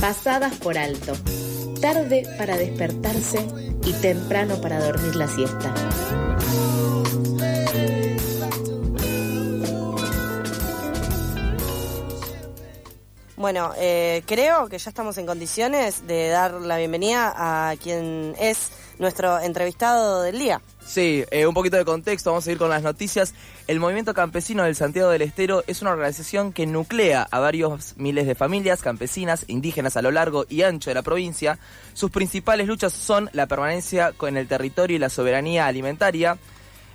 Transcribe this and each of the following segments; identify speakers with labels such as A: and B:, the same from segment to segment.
A: pasadas por alto, tarde para despertarse y temprano para dormir la siesta.
B: Bueno, eh, creo que ya estamos en condiciones de dar la bienvenida a quien es nuestro entrevistado del día.
C: Sí, eh, un poquito de contexto, vamos a ir con las noticias. El Movimiento Campesino del Santiago del Estero es una organización que nuclea a varios miles de familias campesinas, indígenas a lo largo y ancho de la provincia. Sus principales luchas son la permanencia en el territorio y la soberanía alimentaria,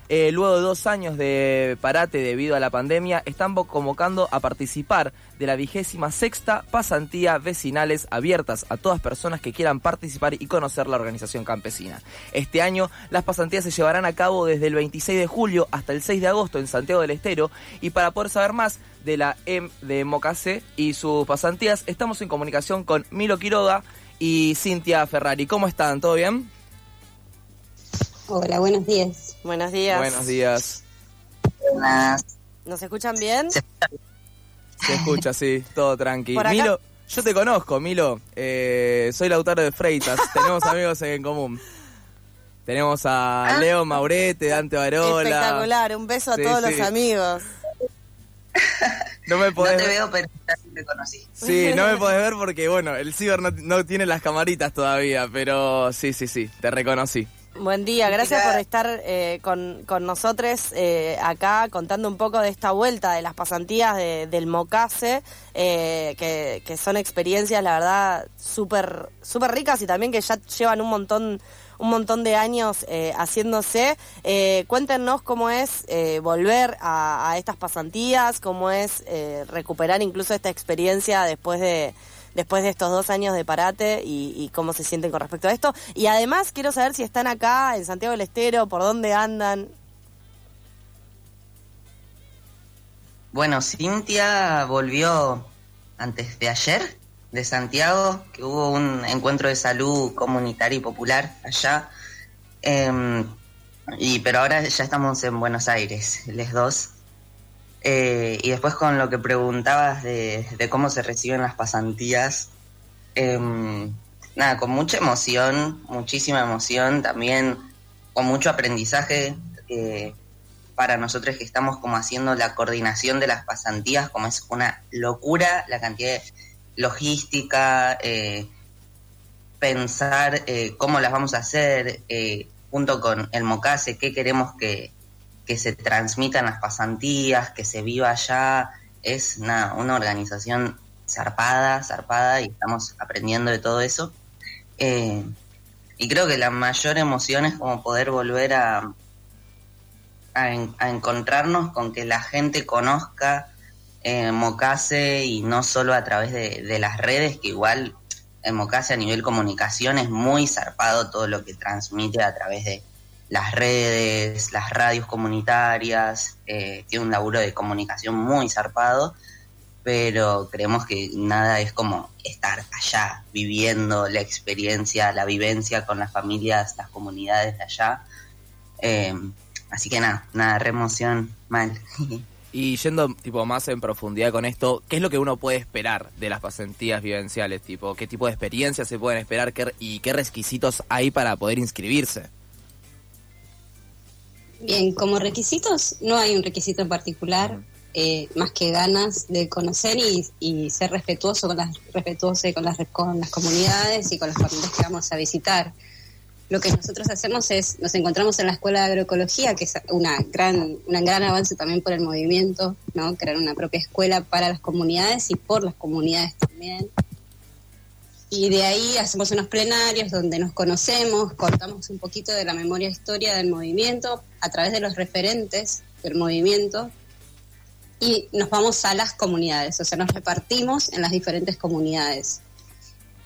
C: eh, luego de dos años de parate debido a la pandemia, están convocando a participar de la vigésima sexta pasantía vecinales abiertas a todas personas que quieran participar y conocer la organización campesina. Este año las pasantías se llevarán a cabo desde el 26 de julio hasta el 6 de agosto en Santiago del Estero y para poder saber más de la M de Mocase y sus pasantías estamos en comunicación con Milo Quiroga y Cintia Ferrari. ¿Cómo están? ¿Todo bien?
D: Hola, buenos días.
B: Buenos días.
C: Buenos días.
B: ¿Nos escuchan bien?
C: Se escucha, sí, todo tranqui. Milo, yo te conozco, Milo. Eh, soy Lautaro de Freitas. Tenemos amigos en común. Tenemos a ah. Leo Maurete, Dante Barola.
B: Espectacular, un beso a todos los amigos.
C: No me podés
E: no te veo, pero te conocí.
C: Sí, no me podés ver porque, bueno, el ciber no tiene las camaritas todavía, pero sí, sí, sí, te reconocí.
B: Buen día, gracias por estar eh, con, con, nosotros eh, acá contando un poco de esta vuelta de las pasantías del Mocase, eh, que, son experiencias, la verdad, súper super ricas y también que ya llevan un montón un montón de años haciéndose. cuéntenos cómo es volver a, a, estas pasantías, cómo es recuperar incluso esta experiencia después de, después de estos dos años de parate y, cómo se sienten con respecto a esto. Y además quiero saber si están acá en Santiago del Estero, por dónde andan.
E: Bueno, Cintia volvió antes de ayer de Santiago, que hubo un encuentro de salud comunitaria y popular allá. Em, y pero ahora ya estamos en Buenos Aires, les dos. Eh, y después con lo que preguntabas de, cómo se reciben las pasantías, em, nada, con mucha emoción, muchísima emoción, también con mucho aprendizaje eh, para nosotros que estamos como haciendo la coordinación de las pasantías, como es una locura la cantidad de logística, eh, pensar cómo las vamos a hacer junto con el MOCASE, qué queremos que, que se transmitan las pasantías, que se viva allá. Es una, una organización zarpada, zarpada, y estamos aprendiendo de todo eso. Eh, y creo que la mayor emoción es como poder volver a, a, encontrarnos con que la gente conozca eh, Mocase y no solo a través de, de las redes, que igual en Mocase a nivel comunicación es muy zarpado todo lo que transmite a través de, las redes, las radios comunitarias, eh, tiene un laburo de comunicación muy zarpado, pero creemos que nada es como estar allá, viviendo la experiencia, la vivencia con las familias, las comunidades de allá. Eh, así que nada, nada, re emoción, mal.
C: Y yendo tipo más en profundidad con esto, ¿qué es lo que uno puede esperar de las pasantías vivenciales? Tipo, ¿qué tipo de experiencias se pueden esperar y qué requisitos hay para poder inscribirse?
D: Bien, como requisitos no hay un requisito en particular, eh, más que ganas de conocer y, ser respetuoso con las respetuoso con las con las comunidades y con las familias que vamos a visitar. Lo que nosotros hacemos es, nos encontramos en la Escuela de Agroecología, que es una gran, un gran avance también por el movimiento, ¿no? crear una propia escuela para las comunidades y por las comunidades también y de ahí hacemos unos plenarios donde nos conocemos, contamos un poquito de la memoria historia del movimiento a través de los referentes del movimiento y nos vamos a las comunidades, o sea, nos repartimos en las diferentes comunidades.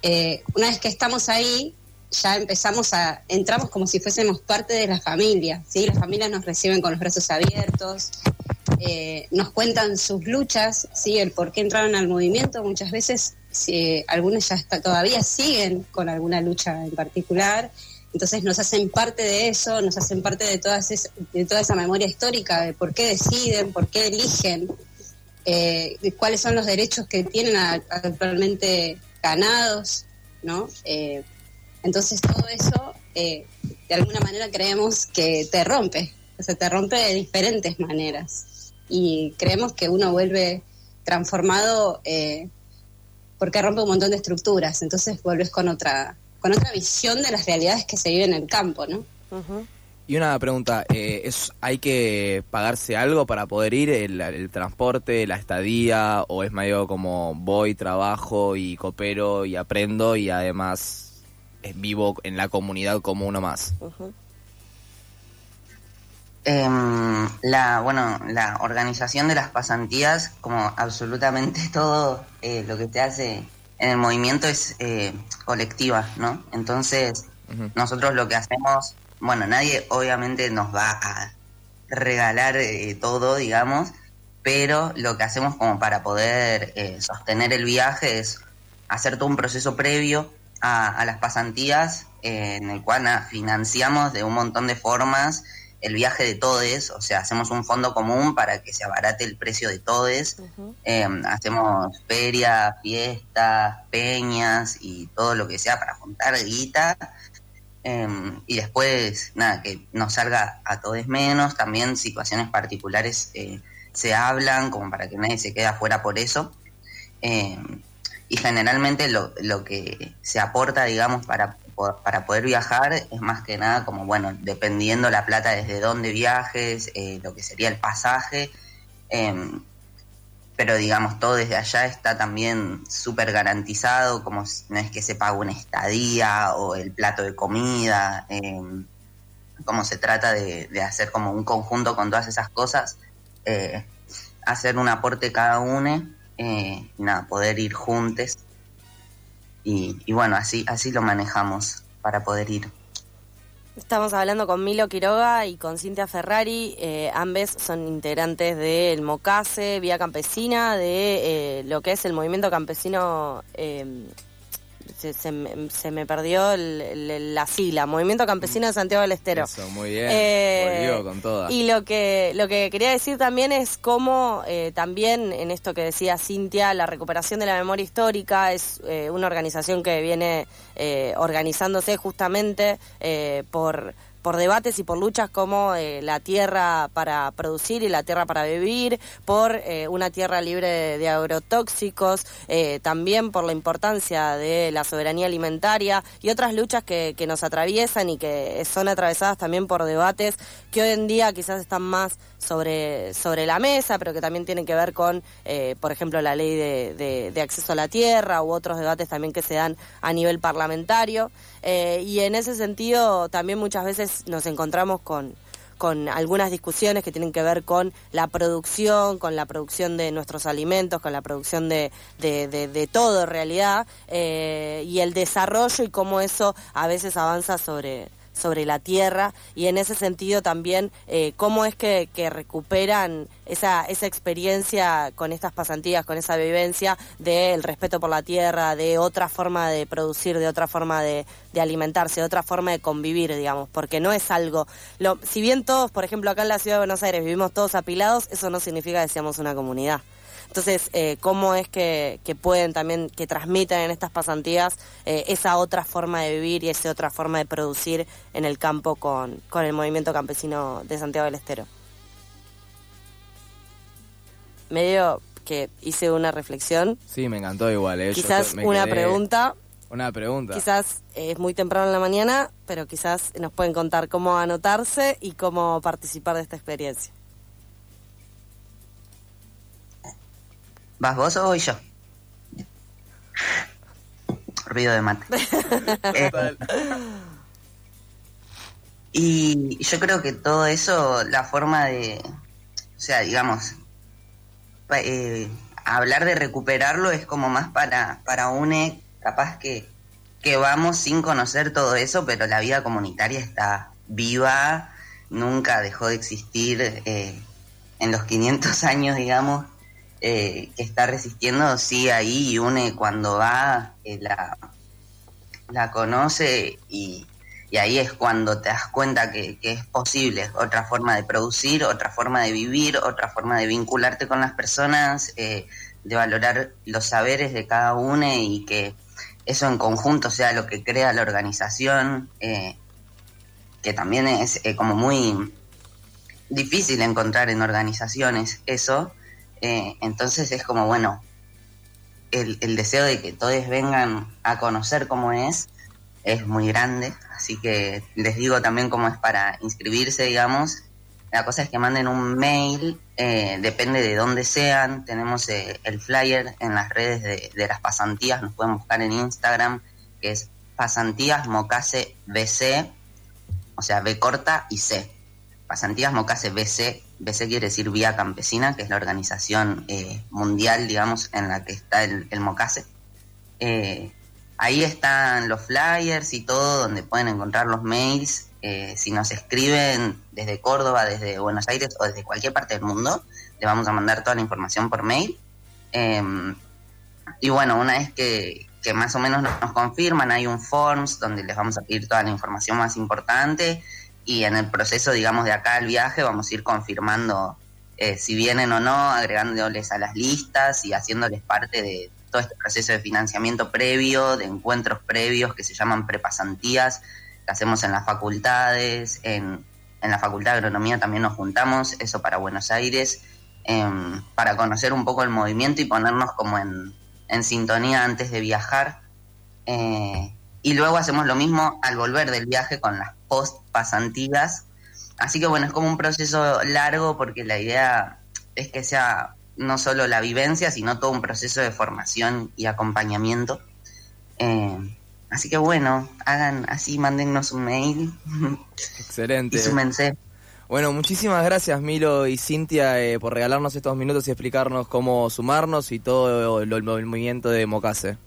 D: Eh, una vez que estamos ahí, ya empezamos a, entramos como si fuésemos parte de la familia, ¿sí? Las familias nos reciben con los brazos abiertos, eh, nos cuentan sus luchas, ¿sí? El por qué entraron al movimiento, muchas veces si, algunos ya está, todavía siguen con alguna lucha en particular, entonces nos hacen parte de eso, nos hacen parte de, todas de toda esa memoria histórica de por qué deciden, por qué eligen, eh, cuáles son los derechos que tienen actualmente ganados, ¿no? Eh, entonces todo eso, eh, de alguna manera creemos que te rompe, o sea, te rompe de diferentes maneras. Y creemos que uno vuelve transformado eh, porque rompe un montón de estructuras, entonces vuelves con otra, con otra visión de las realidades que se viven en el campo, ¿no?
C: Y una pregunta, eh, ¿es, ¿hay que pagarse algo para poder ir, el, el, transporte, la estadía, o es medio como voy, trabajo y coopero y aprendo y además vivo en la comunidad como uno más?
E: Eh, la, bueno, la organización de las pasantías, como absolutamente todo eh, lo que te hace en el movimiento es eh, colectiva, ¿no? Entonces, uh -huh. nosotros lo que hacemos, bueno, nadie obviamente nos va a regalar eh, todo, digamos, pero lo que hacemos como para poder eh, sostener el viaje es hacer todo un proceso previo a, a las pasantías, eh, en el cual financiamos de un montón de formas el viaje de todes, o sea, hacemos un fondo común para que se abarate el precio de todes, uh -huh. eh, hacemos ferias, fiestas, peñas y todo lo que sea para juntar guita, eh, y después, nada, que nos salga a todes menos, también situaciones particulares eh, se hablan como para que nadie se quede afuera por eso, eh, y generalmente lo, lo que se aporta, digamos, para para poder viajar es más que nada como, bueno, dependiendo la plata desde dónde viajes, eh, lo que sería el pasaje, eh, pero digamos, todo desde allá está también súper garantizado, como no es que se pague una estadía o el plato de comida, eh, como se trata de, de, hacer como un conjunto con todas esas cosas, eh, hacer un aporte cada uno eh, nada, poder ir juntos y, y, bueno, así, así lo manejamos para poder ir.
B: Estamos hablando con Milo Quiroga y con Cintia Ferrari, eh, ambas son integrantes del MOCASE, Vía Campesina, de eh, lo que es el movimiento campesino eh, se, se, me, se, me, perdió el, el, la sigla, Movimiento Campesino de Santiago del Estero.
C: Eso, muy bien, eh, volvió con toda.
B: Y lo que, lo que quería decir también es cómo eh, también en esto que decía Cintia, la recuperación de la memoria histórica es eh, una organización que viene eh, organizándose justamente eh, por por debates y por luchas como eh, la tierra para producir y la tierra para vivir, por eh, una tierra libre de, agrotóxicos, eh, también por la importancia de la soberanía alimentaria y otras luchas que, que, nos atraviesan y que son atravesadas también por debates que hoy en día quizás están más sobre, sobre la mesa, pero que también tienen que ver con, eh, por ejemplo, la ley de, de, acceso a la tierra u otros debates también que se dan a nivel parlamentario. Eh, y en ese sentido también muchas veces nos encontramos con, con algunas discusiones que tienen que ver con la producción, con la producción de nuestros alimentos, con la producción de, de, de, de todo en realidad, eh, y el desarrollo y cómo eso a veces avanza sobre, sobre la tierra y en ese sentido también eh, cómo es que, recuperan esa, esa experiencia con estas pasantías, con esa vivencia del respeto por la tierra, de otra forma de producir, de otra forma de, de alimentarse, de otra forma de convivir, digamos, porque no es algo, lo, si bien todos, por ejemplo, acá en la ciudad de Buenos Aires vivimos todos apilados, eso no significa que seamos una comunidad. Entonces, eh, ¿cómo es que, que, pueden también, que transmitan en estas pasantías eh, esa otra forma de vivir y esa otra forma de producir en el campo con, con el movimiento campesino de Santiago del Estero? Medio que hice una reflexión.
C: Sí, me encantó igual. Eh.
B: Quizás una pregunta.
C: Una pregunta.
B: Quizás es muy temprano en la mañana, pero quizás nos pueden contar cómo anotarse y cómo participar de esta experiencia.
E: ¿Vas vos o voy yo? Ruido de mate. eh, y yo creo que todo eso, la forma de, o sea, digamos, eh, hablar de recuperarlo es como más para, para une, capaz que, que vamos sin conocer todo eso, pero la vida comunitaria está viva, nunca dejó de existir eh, en los 500 años, digamos, eh, que está resistiendo, sí, ahí une cuando va, eh, la, la conoce y, y, ahí es cuando te das cuenta que, que, es posible otra forma de producir, otra forma de vivir, otra forma de vincularte con las personas, eh, de valorar los saberes de cada uno y que eso en conjunto sea lo que crea la organización, eh, que también es como muy difícil encontrar en organizaciones eso. Eh, entonces es como, bueno, el, el, deseo de que todos vengan a conocer cómo es es muy grande, así que les digo también cómo es para inscribirse, digamos. La cosa es que manden un mail, eh, depende de dónde sean. Tenemos eh, el flyer en las redes de, de, las pasantías, nos pueden buscar en Instagram, que es pasantías mocase BC, o sea, B corta y C. Pasantías mocase BC, BC quiere decir Vía Campesina, que es la organización eh, mundial, digamos, en la que está el, mocase. Eh, ahí están los flyers y todo, donde pueden encontrar los mails. Eh, si nos escriben desde Córdoba, desde Buenos Aires o desde cualquier parte del mundo, le vamos a mandar toda la información por mail. Y bueno, una vez que, que, más o menos nos confirman, hay un forms donde les vamos a pedir toda la información más importante y en el proceso, digamos, de acá al viaje vamos a ir confirmando eh, si vienen o no, agregándoles a las listas y haciéndoles parte de todo este proceso de financiamiento previo, de encuentros previos que se llaman prepasantías, que hacemos en las facultades, en, en la Facultad de Agronomía también nos juntamos, eso para Buenos Aires, eh, para conocer un poco el movimiento y ponernos como en, en sintonía antes de viajar. Eh, y luego hacemos lo mismo al volver del viaje con las post pasantías. Así que bueno, es como un proceso largo porque la idea es que sea no solo la vivencia, sino todo un proceso de formación y acompañamiento. Eh, así que bueno, hagan así, mándennos un mail.
C: Excelente.
E: Y súmense.
C: Bueno, muchísimas gracias Milo y Cintia eh, por regalarnos estos minutos y explicarnos cómo sumarnos y todo el, el movimiento de Mocase.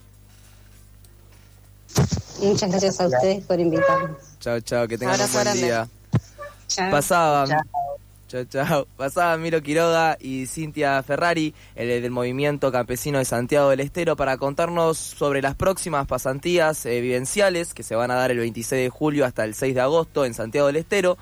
D: Muchas gracias a ustedes por invitarnos.
C: Chao, chao, que tengan
B: Abrazo
C: un buen
B: grande.
C: día.
D: Chao.
C: Pasaba.
E: Chao.
C: Chao, chao. Pasaba Miro Quiroga y Cintia Ferrari, el del Movimiento Campesino de Santiago del Estero, para contarnos sobre las próximas pasantías eh, vivenciales que se van a dar el 26 de julio hasta el 6 de agosto en Santiago del Estero.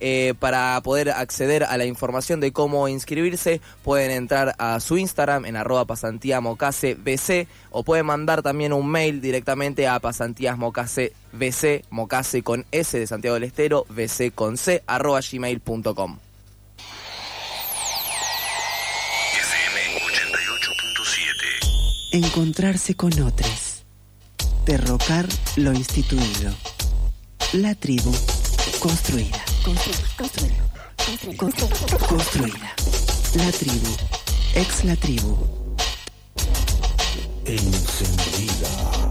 C: Eh, para poder acceder a la información de cómo inscribirse, pueden entrar a su Instagram en arroba pasantíamocasebc o pueden mandar también un mail directamente a pasantíasmocasebc, mocase con S de Santiago del Estero, bc con C, arroba gmail.com.
F: FM 88.7.
G: Encontrarse con otros. Derrocar lo instituido. La tribu construida. Construida. Construida. La tribu. Ex la tribu.
F: Encendido.